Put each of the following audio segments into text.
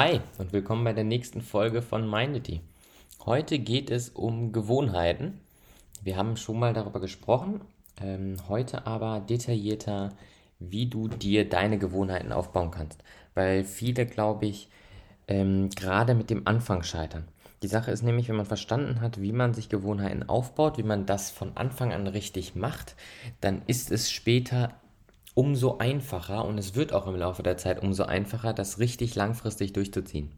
Hi und willkommen bei der nächsten Folge von Mindity. Heute geht es um Gewohnheiten. Wir haben schon mal darüber gesprochen, ähm, heute aber detaillierter, wie du dir deine Gewohnheiten aufbauen kannst. Weil viele, glaube ich, ähm, gerade mit dem Anfang scheitern. Die Sache ist nämlich, wenn man verstanden hat, wie man sich Gewohnheiten aufbaut, wie man das von Anfang an richtig macht, dann ist es später umso einfacher und es wird auch im Laufe der Zeit umso einfacher, das richtig langfristig durchzuziehen.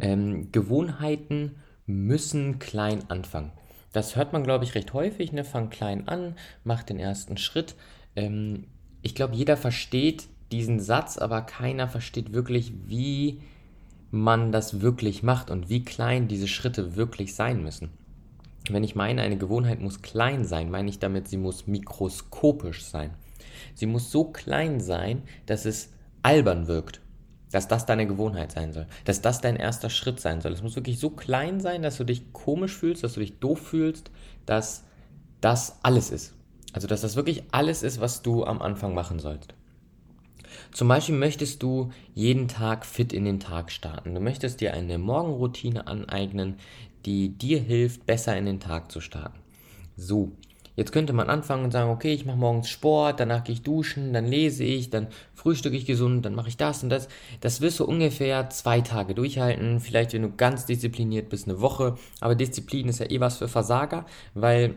Ähm, Gewohnheiten müssen klein anfangen. Das hört man, glaube ich, recht häufig. Ne? Fang klein an, mach den ersten Schritt. Ähm, ich glaube, jeder versteht diesen Satz, aber keiner versteht wirklich, wie man das wirklich macht und wie klein diese Schritte wirklich sein müssen. Wenn ich meine, eine Gewohnheit muss klein sein, meine ich damit, sie muss mikroskopisch sein. Sie muss so klein sein, dass es albern wirkt. Dass das deine Gewohnheit sein soll. Dass das dein erster Schritt sein soll. Es muss wirklich so klein sein, dass du dich komisch fühlst, dass du dich doof fühlst, dass das alles ist. Also, dass das wirklich alles ist, was du am Anfang machen sollst. Zum Beispiel möchtest du jeden Tag fit in den Tag starten. Du möchtest dir eine Morgenroutine aneignen, die dir hilft, besser in den Tag zu starten. So, Jetzt könnte man anfangen und sagen, okay, ich mache morgens Sport, danach gehe ich duschen, dann lese ich, dann frühstücke ich gesund, dann mache ich das und das. Das wirst du ungefähr zwei Tage durchhalten, vielleicht wenn du ganz diszipliniert bist, eine Woche. Aber Disziplin ist ja eh was für Versager, weil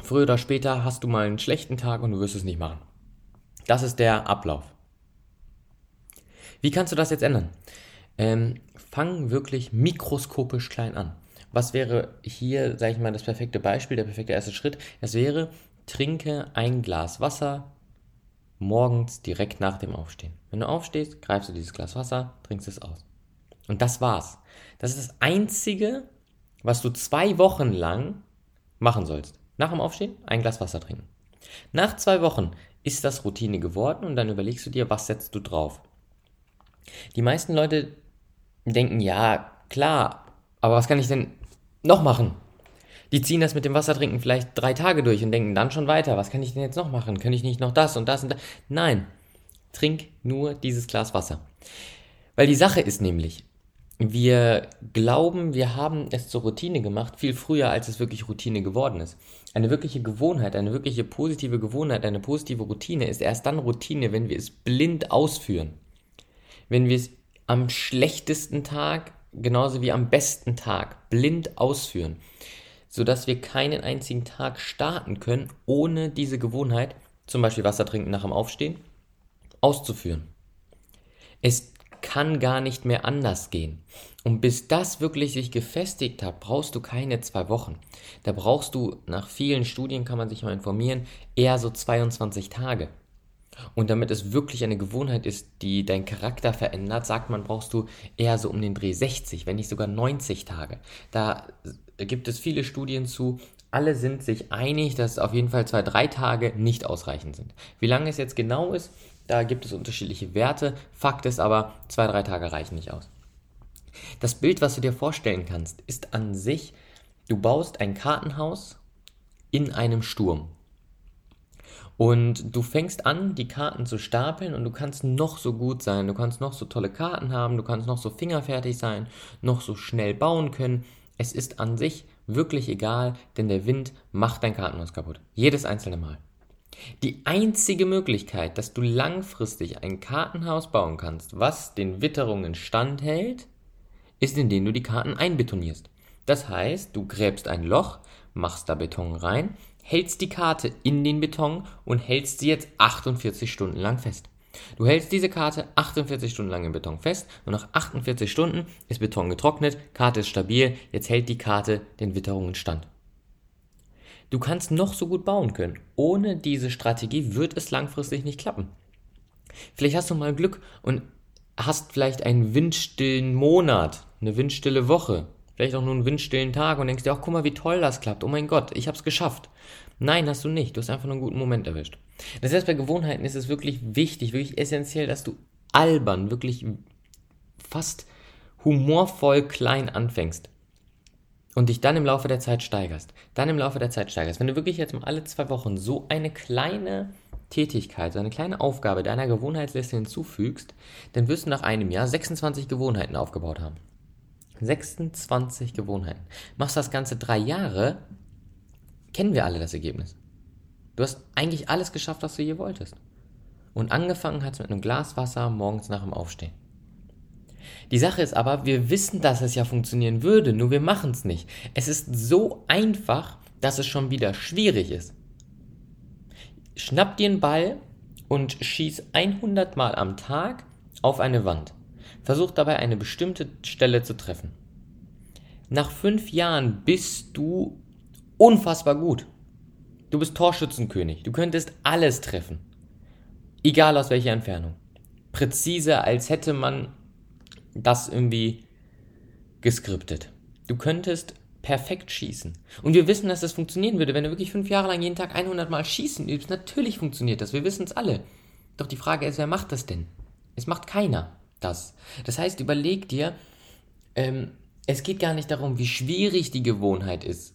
früher oder später hast du mal einen schlechten Tag und du wirst es nicht machen. Das ist der Ablauf. Wie kannst du das jetzt ändern? Ähm, fang wirklich mikroskopisch klein an. Was wäre hier, sage ich mal, das perfekte Beispiel, der perfekte erste Schritt? Es wäre, trinke ein Glas Wasser morgens direkt nach dem Aufstehen. Wenn du aufstehst, greifst du dieses Glas Wasser, trinkst es aus. Und das war's. Das ist das Einzige, was du zwei Wochen lang machen sollst. Nach dem Aufstehen ein Glas Wasser trinken. Nach zwei Wochen ist das Routine geworden und dann überlegst du dir, was setzt du drauf. Die meisten Leute denken, ja, klar, aber was kann ich denn noch machen? Die ziehen das mit dem Wassertrinken vielleicht drei Tage durch und denken dann schon weiter. Was kann ich denn jetzt noch machen? Könnte ich nicht noch das und das und das? Nein, trink nur dieses Glas Wasser. Weil die Sache ist nämlich, wir glauben, wir haben es zur Routine gemacht, viel früher, als es wirklich Routine geworden ist. Eine wirkliche Gewohnheit, eine wirkliche positive Gewohnheit, eine positive Routine ist erst dann Routine, wenn wir es blind ausführen. Wenn wir es am schlechtesten Tag genauso wie am besten Tag blind ausführen, sodass wir keinen einzigen Tag starten können, ohne diese Gewohnheit, zum Beispiel Wasser trinken nach dem Aufstehen, auszuführen. Es kann gar nicht mehr anders gehen. Und bis das wirklich sich gefestigt hat, brauchst du keine zwei Wochen. Da brauchst du, nach vielen Studien kann man sich mal informieren, eher so 22 Tage. Und damit es wirklich eine Gewohnheit ist, die deinen Charakter verändert, sagt man, brauchst du eher so um den Dreh 60, wenn nicht sogar 90 Tage. Da gibt es viele Studien zu. Alle sind sich einig, dass auf jeden Fall zwei, drei Tage nicht ausreichend sind. Wie lange es jetzt genau ist, da gibt es unterschiedliche Werte. Fakt ist aber, zwei, drei Tage reichen nicht aus. Das Bild, was du dir vorstellen kannst, ist an sich, du baust ein Kartenhaus in einem Sturm. Und du fängst an, die Karten zu stapeln und du kannst noch so gut sein, du kannst noch so tolle Karten haben, du kannst noch so fingerfertig sein, noch so schnell bauen können. Es ist an sich wirklich egal, denn der Wind macht dein Kartenhaus kaputt. Jedes einzelne Mal. Die einzige Möglichkeit, dass du langfristig ein Kartenhaus bauen kannst, was den Witterungen standhält, ist, indem du die Karten einbetonierst. Das heißt, du gräbst ein Loch, machst da Beton rein, hältst die Karte in den Beton und hältst sie jetzt 48 Stunden lang fest. Du hältst diese Karte 48 Stunden lang im Beton fest und nach 48 Stunden ist Beton getrocknet, Karte ist stabil, jetzt hält die Karte den Witterungen stand. Du kannst noch so gut bauen können. Ohne diese Strategie wird es langfristig nicht klappen. Vielleicht hast du mal Glück und hast vielleicht einen windstillen Monat, eine windstille Woche, vielleicht auch nur einen windstillen Tag und denkst dir, ach guck mal, wie toll das klappt. Oh mein Gott, ich hab's geschafft. Nein, hast du nicht. Du hast einfach nur einen guten Moment erwischt. Das heißt, bei Gewohnheiten ist es wirklich wichtig, wirklich essentiell, dass du albern, wirklich fast humorvoll klein anfängst und dich dann im Laufe der Zeit steigerst. Dann im Laufe der Zeit steigerst. Wenn du wirklich jetzt mal alle zwei Wochen so eine kleine Tätigkeit, so eine kleine Aufgabe deiner Gewohnheitsliste hinzufügst, dann wirst du nach einem Jahr 26 Gewohnheiten aufgebaut haben. 26 Gewohnheiten. Machst das Ganze drei Jahre, kennen wir alle das Ergebnis. Du hast eigentlich alles geschafft, was du je wolltest. Und angefangen hat es mit einem Glas Wasser morgens nach dem Aufstehen. Die Sache ist aber, wir wissen, dass es ja funktionieren würde, nur wir machen es nicht. Es ist so einfach, dass es schon wieder schwierig ist. Schnapp dir einen Ball und schieß 100 Mal am Tag auf eine Wand. Versuch dabei eine bestimmte Stelle zu treffen. Nach fünf Jahren bist du unfassbar gut. Du bist Torschützenkönig. Du könntest alles treffen. Egal aus welcher Entfernung. Präzise, als hätte man das irgendwie geskriptet. Du könntest perfekt schießen. Und wir wissen, dass das funktionieren würde, wenn du wirklich fünf Jahre lang jeden Tag 100 Mal schießen übst. Natürlich funktioniert das. Wir wissen es alle. Doch die Frage ist, wer macht das denn? Es macht keiner das. Das heißt, überleg dir, ähm, es geht gar nicht darum, wie schwierig die Gewohnheit ist,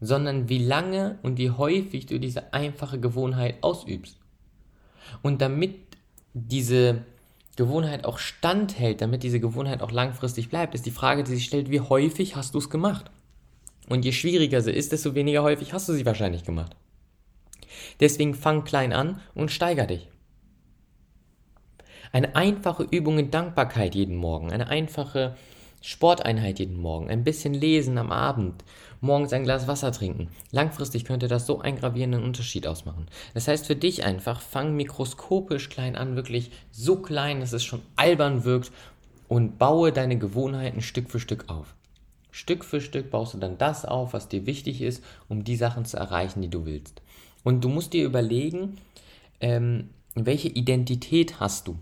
sondern wie lange und wie häufig du diese einfache Gewohnheit ausübst. Und damit diese Gewohnheit auch standhält, damit diese Gewohnheit auch langfristig bleibt, ist die Frage, die sich stellt, wie häufig hast du es gemacht? Und je schwieriger sie ist, desto weniger häufig hast du sie wahrscheinlich gemacht. Deswegen fang klein an und steiger dich. Eine einfache Übung in Dankbarkeit jeden Morgen, eine einfache Sporteinheit jeden Morgen, ein bisschen lesen am Abend, morgens ein Glas Wasser trinken. Langfristig könnte das so einen gravierenden Unterschied ausmachen. Das heißt für dich einfach, fang mikroskopisch klein an, wirklich so klein, dass es schon albern wirkt und baue deine Gewohnheiten Stück für Stück auf. Stück für Stück baust du dann das auf, was dir wichtig ist, um die Sachen zu erreichen, die du willst. Und du musst dir überlegen, ähm, welche Identität hast du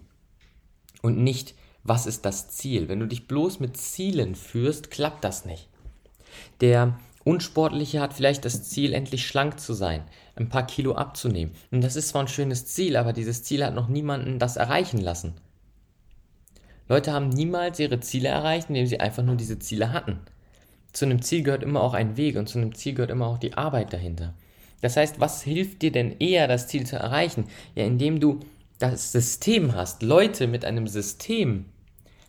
und nicht, was ist das Ziel? Wenn du dich bloß mit Zielen führst, klappt das nicht. Der Unsportliche hat vielleicht das Ziel, endlich schlank zu sein, ein paar Kilo abzunehmen. Und das ist zwar ein schönes Ziel, aber dieses Ziel hat noch niemanden das erreichen lassen. Leute haben niemals ihre Ziele erreicht, indem sie einfach nur diese Ziele hatten. Zu einem Ziel gehört immer auch ein Weg und zu einem Ziel gehört immer auch die Arbeit dahinter. Das heißt, was hilft dir denn eher, das Ziel zu erreichen? Ja, indem du das System hast. Leute mit einem System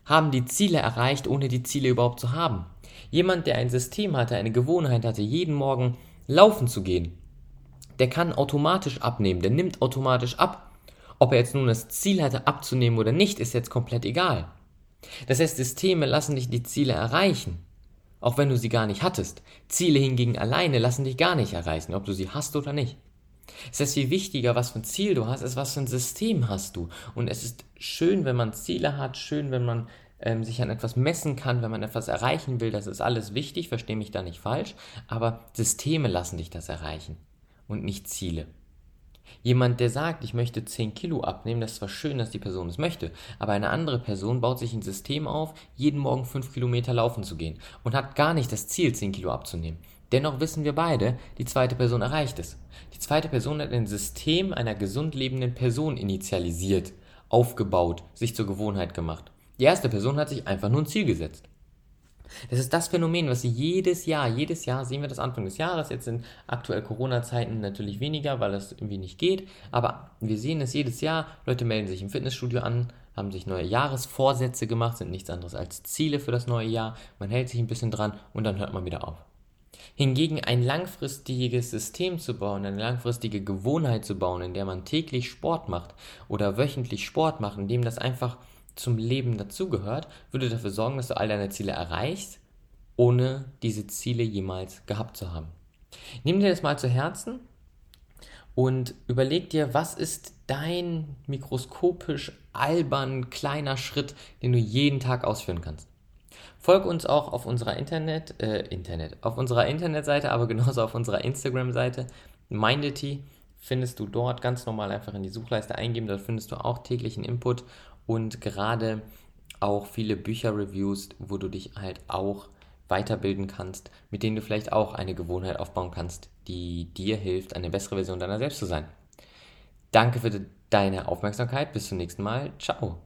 haben die Ziele erreicht, ohne die Ziele überhaupt zu haben. Jemand, der ein System hatte, eine Gewohnheit hatte, jeden Morgen laufen zu gehen, der kann automatisch abnehmen, der nimmt automatisch ab. Ob er jetzt nun das Ziel hatte, abzunehmen oder nicht, ist jetzt komplett egal. Das heißt, Systeme lassen dich die Ziele erreichen, auch wenn du sie gar nicht hattest. Ziele hingegen alleine lassen dich gar nicht erreichen, ob du sie hast oder nicht. Es ist viel wichtiger, was für ein Ziel du hast, ist, was für ein System hast du. Und es ist schön, wenn man Ziele hat, schön, wenn man ähm, sich an etwas messen kann, wenn man etwas erreichen will. Das ist alles wichtig, verstehe mich da nicht falsch. Aber Systeme lassen dich das erreichen und nicht Ziele. Jemand, der sagt, ich möchte 10 Kilo abnehmen, das ist zwar schön, dass die Person es möchte, aber eine andere Person baut sich ein System auf, jeden Morgen 5 Kilometer laufen zu gehen und hat gar nicht das Ziel, 10 Kilo abzunehmen. Dennoch wissen wir beide, die zweite Person erreicht es. Die zweite Person hat ein System einer gesund lebenden Person initialisiert, aufgebaut, sich zur Gewohnheit gemacht. Die erste Person hat sich einfach nur ein Ziel gesetzt. Das ist das Phänomen, was sie jedes Jahr, jedes Jahr sehen wir das Anfang des Jahres, jetzt sind aktuell Corona-Zeiten natürlich weniger, weil das irgendwie nicht geht, aber wir sehen es jedes Jahr, Leute melden sich im Fitnessstudio an, haben sich neue Jahresvorsätze gemacht, sind nichts anderes als Ziele für das neue Jahr, man hält sich ein bisschen dran und dann hört man wieder auf. Hingegen ein langfristiges System zu bauen, eine langfristige Gewohnheit zu bauen, in der man täglich Sport macht oder wöchentlich Sport macht, in dem das einfach zum Leben dazugehört, würde dafür sorgen, dass du all deine Ziele erreichst, ohne diese Ziele jemals gehabt zu haben. Nimm dir das mal zu Herzen und überleg dir, was ist dein mikroskopisch albern kleiner Schritt, den du jeden Tag ausführen kannst. Folg uns auch auf unserer Internet, äh, Internet, auf unserer Internetseite, aber genauso auf unserer Instagram-Seite. Mindity findest du dort ganz normal einfach in die Suchleiste eingeben. Dort findest du auch täglichen Input und gerade auch viele Bücher-Reviews, wo du dich halt auch weiterbilden kannst, mit denen du vielleicht auch eine Gewohnheit aufbauen kannst, die dir hilft, eine bessere Version deiner selbst zu sein. Danke für deine Aufmerksamkeit. Bis zum nächsten Mal. Ciao.